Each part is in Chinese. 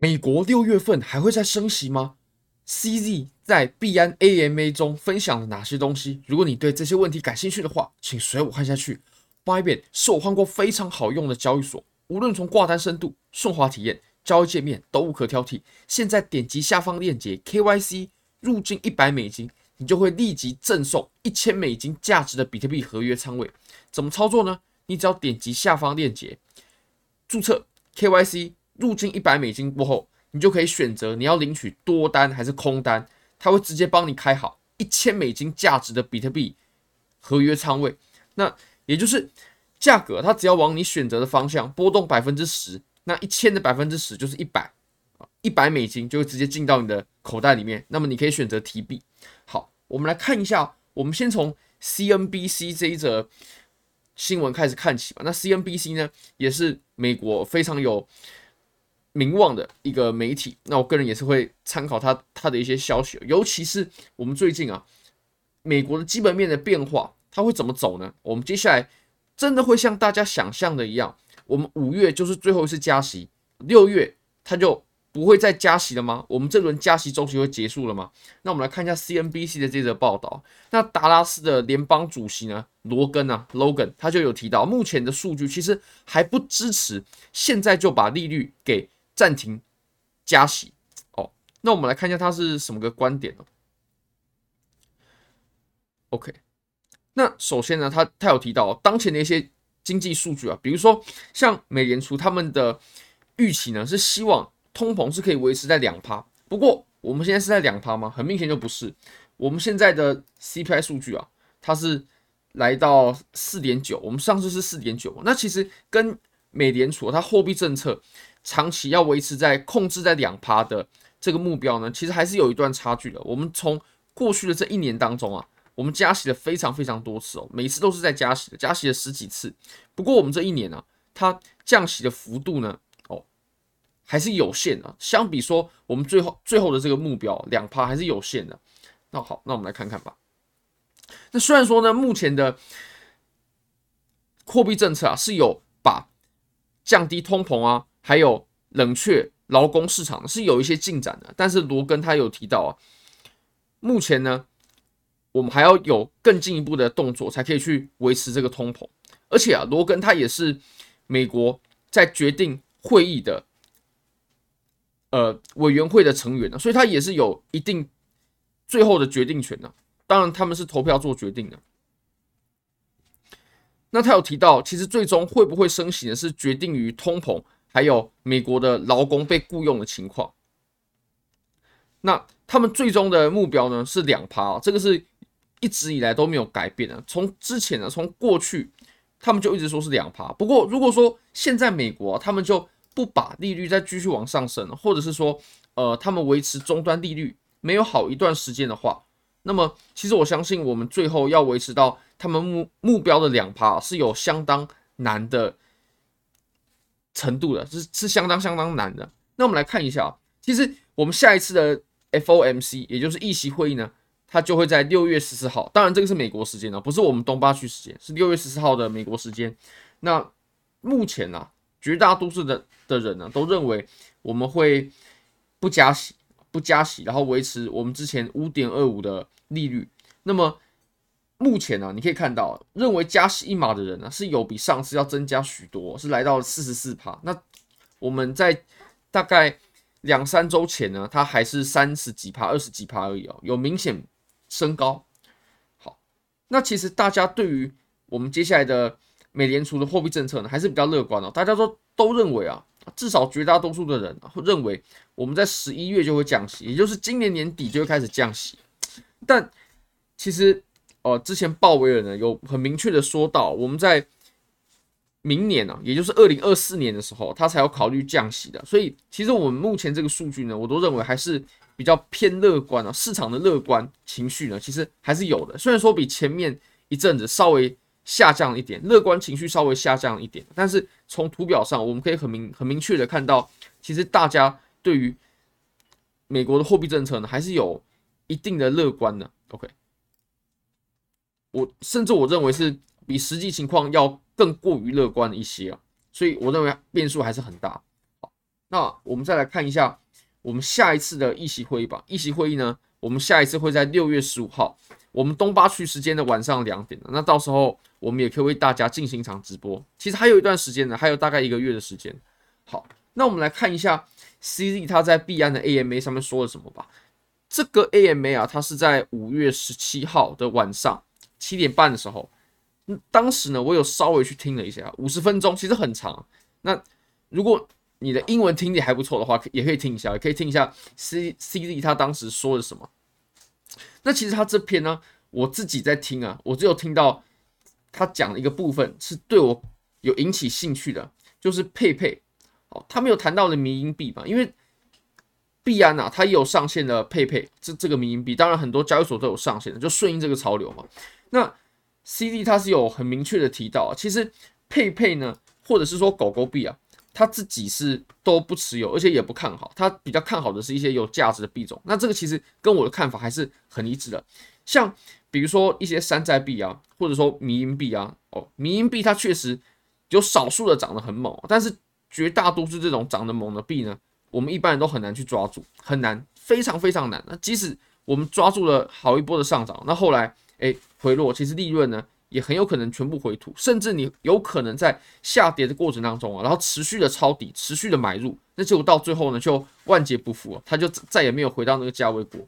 美国六月份还会再升息吗？CZ 在币安 AMA 中分享了哪些东西？如果你对这些问题感兴趣的话，请随我看下去。Bybit 是我换过非常好用的交易所，无论从挂单深度、顺滑体验、交易界面都无可挑剔。现在点击下方链接 KYC 入金一百美金，你就会立即赠送一千美金价值的比特币合约仓位。怎么操作呢？你只要点击下方链接，注册 KYC。入金一百美金过后，你就可以选择你要领取多单还是空单，它会直接帮你开好一千美金价值的比特币合约仓位。那也就是价格，它只要往你选择的方向波动百分之十，那一千的百分之十就是一百，一百美金就会直接进到你的口袋里面。那么你可以选择提币。好，我们来看一下，我们先从 CNBC 这一则新闻开始看起吧。那 CNBC 呢，也是美国非常有。名望的一个媒体，那我个人也是会参考他他的一些消息，尤其是我们最近啊，美国的基本面的变化，它会怎么走呢？我们接下来真的会像大家想象的一样，我们五月就是最后一次加息，六月它就不会再加息了吗？我们这轮加息周期会结束了吗？那我们来看一下 CNBC 的这则报道，那达拉斯的联邦主席呢，罗根啊，Logan，他就有提到，目前的数据其实还不支持现在就把利率给。暂停加息哦，那我们来看一下他是什么个观点呢？OK，那首先呢，他他有提到当前的一些经济数据啊，比如说像美联储他们的预期呢，是希望通膨是可以维持在两趴。不过我们现在是在两趴吗？很明显就不是。我们现在的 CPI 数据啊，它是来到四点九，我们上次是四点九，那其实跟美联储它货币政策。长期要维持在控制在两趴的这个目标呢，其实还是有一段差距的。我们从过去的这一年当中啊，我们加息了非常非常多次哦，每次都是在加息的，加息了十几次。不过我们这一年呢、啊，它降息的幅度呢，哦，还是有限的。相比说我们最后最后的这个目标两趴还是有限的。那好，那我们来看看吧。那虽然说呢，目前的货币政策啊是有把降低通膨啊。还有冷却劳工市场是有一些进展的，但是罗根他有提到啊，目前呢，我们还要有更进一步的动作才可以去维持这个通膨，而且啊，罗根他也是美国在决定会议的呃委员会的成员呢，所以他也是有一定最后的决定权的，当然他们是投票做决定的。那他有提到，其实最终会不会升息呢，是决定于通膨。还有美国的劳工被雇佣的情况，那他们最终的目标呢是两趴啊，这个是一直以来都没有改变的。从之前呢，从过去他们就一直说是两趴。不过如果说现在美国，他们就不把利率再继续往上升，或者是说呃他们维持终端利率没有好一段时间的话，那么其实我相信我们最后要维持到他们目目标的两趴是有相当难的。程度的，是是相当相当难的。那我们来看一下啊，其实我们下一次的 FOMC，也就是议息会议呢，它就会在六月十四号。当然，这个是美国时间呢，不是我们东八区时间，是六月十四号的美国时间。那目前呢，绝大多数的的人呢，都认为我们会不加息，不加息，然后维持我们之前五点二五的利率。那么目前呢、啊，你可以看到，认为加息一码的人呢、是有比上次要增加许多，是来到四十四趴。那我们在大概两三周前呢，它还是三十几趴、二十几趴而已哦，有明显升高。好，那其实大家对于我们接下来的美联储的货币政策呢，还是比较乐观哦。大家都都认为啊，至少绝大多数的人会认为我们在十一月就会降息，也就是今年年底就会开始降息。但其实。呃，之前鲍威尔呢有很明确的说到，我们在明年呢、啊，也就是二零二四年的时候，他才要考虑降息的。所以，其实我们目前这个数据呢，我都认为还是比较偏乐观啊。市场的乐观情绪呢，其实还是有的。虽然说比前面一阵子稍微下降一点，乐观情绪稍微下降一点，但是从图表上我们可以很明很明确的看到，其实大家对于美国的货币政策呢，还是有一定的乐观的。OK。我甚至我认为是比实际情况要更过于乐观一些啊，所以我认为变数还是很大。好，那我们再来看一下我们下一次的议席会议吧。议席会议呢，我们下一次会在六月十五号，我们东八区时间的晚上两点。那到时候我们也可以为大家进行一场直播。其实还有一段时间呢，还有大概一个月的时间。好，那我们来看一下 CZ 他在币安的 AMA 上面说了什么吧。这个 AMA 啊，它是在五月十七号的晚上七点半的时候。当时呢，我有稍微去听了一下，五十分钟其实很长。那如果你的英文听力还不错的话，也可以听一下，也可以听一下 C C D 他当时说了什么。那其实他这篇呢，我自己在听啊，我只有听到他讲的一个部分是对我有引起兴趣的，就是佩佩。哦，他没有谈到的迷因币嘛，因为币安啊，它也有上线的佩佩这这个迷因币，当然很多交易所都有上线的，就顺应这个潮流嘛。那 C D 他是有很明确的提到，其实佩佩呢，或者是说狗狗币啊，他自己是都不持有，而且也不看好。他比较看好的是一些有价值的币种。那这个其实跟我的看法还是很一致的。像比如说一些山寨币啊，或者说迷因币啊，哦，迷因币它确实有少数的涨得很猛，但是绝大多数这种涨得猛的币呢，我们一般人都很难去抓住，很难，非常非常难。那即使我们抓住了好一波的上涨，那后来。诶，回落，其实利润呢也很有可能全部回吐，甚至你有可能在下跌的过程当中啊，然后持续的抄底，持续的买入，那结果到最后呢就万劫不复啊，他就再也没有回到那个价位过。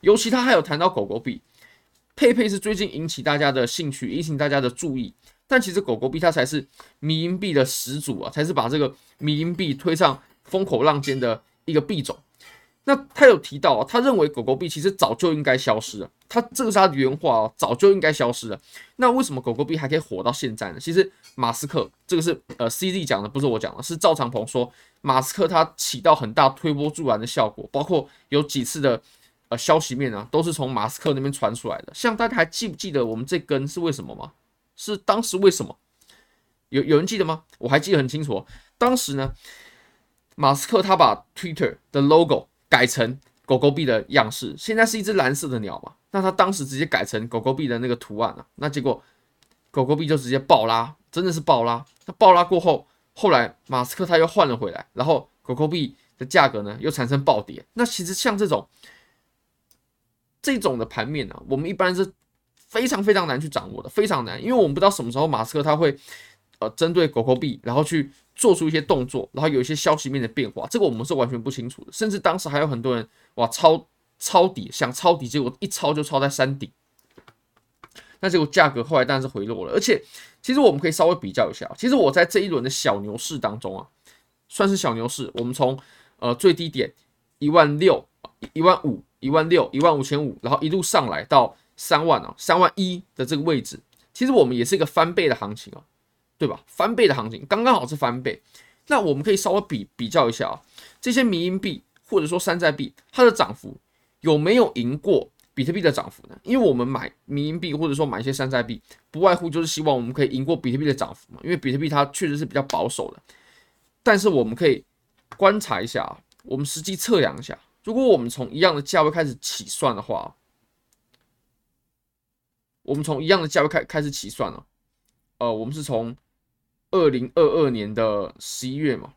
尤其他还有谈到狗狗币，佩佩是最近引起大家的兴趣，引起大家的注意，但其实狗狗币它才是迷因币的始祖啊，才是把这个迷因币推上风口浪尖的一个币种。那他有提到啊，他认为狗狗币其实早就应该消失了。他这个是他的原话哦，早就应该消失了。那为什么狗狗币还可以火到现在呢？其实马斯克这个是呃 CZ 讲的，不是我讲的，是赵长鹏说马斯克他起到很大推波助澜的效果，包括有几次的呃消息面啊，都是从马斯克那边传出来的。像大家还记不记得我们这根是为什么吗？是当时为什么？有有人记得吗？我还记得很清楚，当时呢，马斯克他把 Twitter 的 logo。改成狗狗币的样式，现在是一只蓝色的鸟嘛？那他当时直接改成狗狗币的那个图案了，那结果狗狗币就直接爆拉，真的是爆拉。那爆拉过后，后来马斯克他又换了回来，然后狗狗币的价格呢又产生暴跌。那其实像这种这种的盘面呢、我们一般是非常非常难去掌握的，非常难，因为我们不知道什么时候马斯克他会呃针对狗狗币，然后去。做出一些动作，然后有一些消息面的变化，这个我们是完全不清楚的。甚至当时还有很多人哇抄抄底，想抄底，结果一抄就抄在山顶。那结果价格后来当然是回落了。而且其实我们可以稍微比较一下，其实我在这一轮的小牛市当中啊，算是小牛市。我们从呃最低点一万六、一万五、一万六、一万五千五，然后一路上来到三万啊、三万一的这个位置，其实我们也是一个翻倍的行情啊。对吧？翻倍的行情刚刚好是翻倍，那我们可以稍微比比较一下啊，这些迷因币或者说山寨币，它的涨幅有没有赢过比特币的涨幅呢？因为我们买迷因币或者说买一些山寨币，不外乎就是希望我们可以赢过比特币的涨幅嘛。因为比特币它确实是比较保守的，但是我们可以观察一下啊，我们实际测量一下，如果我们从一样的价位开始起算的话，我们从一样的价位开开始起算了，呃，我们是从。二零二二年的十一月嘛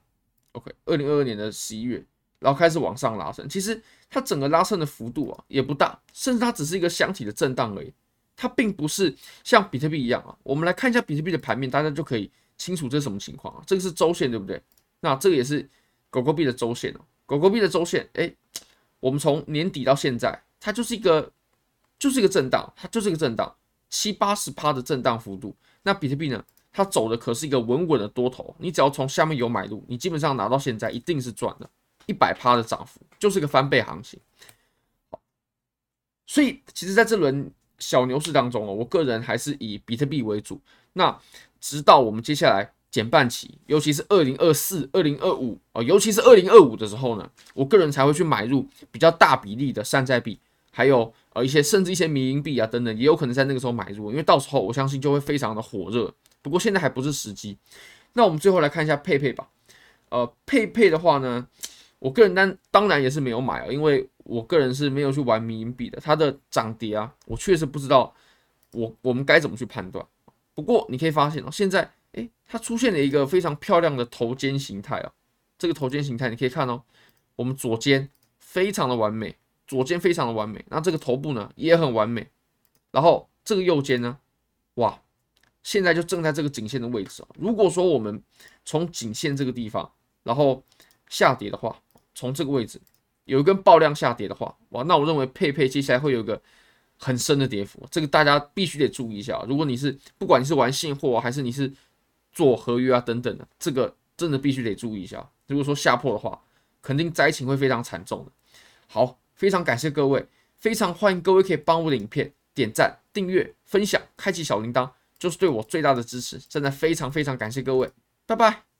，OK，二零二二年的十一月，然后开始往上拉升。其实它整个拉升的幅度啊也不大，甚至它只是一个箱体的震荡而已。它并不是像比特币一样啊。我们来看一下比特币的盘面，大家就可以清楚这是什么情况啊。这个是周线对不对？那这个也是狗狗币的周线哦。狗狗币的周线，哎，我们从年底到现在，它就是一个就是一个震荡，它就是一个震荡，七八十趴的震荡幅度。那比特币呢？它走的可是一个稳稳的多头，你只要从下面有买入，你基本上拿到现在一定是赚的，一百趴的涨幅就是个翻倍行情。所以其实在这轮小牛市当中哦，我个人还是以比特币为主。那直到我们接下来减半期，尤其是二零二四、二零二五哦，尤其是二零二五的时候呢，我个人才会去买入比较大比例的山寨币，还有呃一些甚至一些迷因币啊等等，也有可能在那个时候买入，因为到时候我相信就会非常的火热。不过现在还不是时机。那我们最后来看一下佩佩吧。呃，佩佩的话呢，我个人当当然也是没有买啊，因为我个人是没有去玩迷因币的。它的涨跌啊，我确实不知道我我们该怎么去判断。不过你可以发现哦，现在诶，它出现了一个非常漂亮的头肩形态啊，这个头肩形态，你可以看哦，我们左肩非常的完美，左肩非常的完美，那这个头部呢也很完美，然后这个右肩呢，哇，现在就正在这个颈线的位置啊。如果说我们从颈线这个地方，然后下跌的话，从这个位置有一根爆量下跌的话，哇，那我认为佩佩接下来会有一个很深的跌幅，这个大家必须得注意一下。如果你是不管你是玩现货还是你是做合约啊等等的，这个真的必须得注意一下。如果说下破的话，肯定灾情会非常惨重的。好，非常感谢各位，非常欢迎各位可以帮我的影片点赞、订阅、分享、开启小铃铛，就是对我最大的支持。真的非常非常感谢各位，拜拜。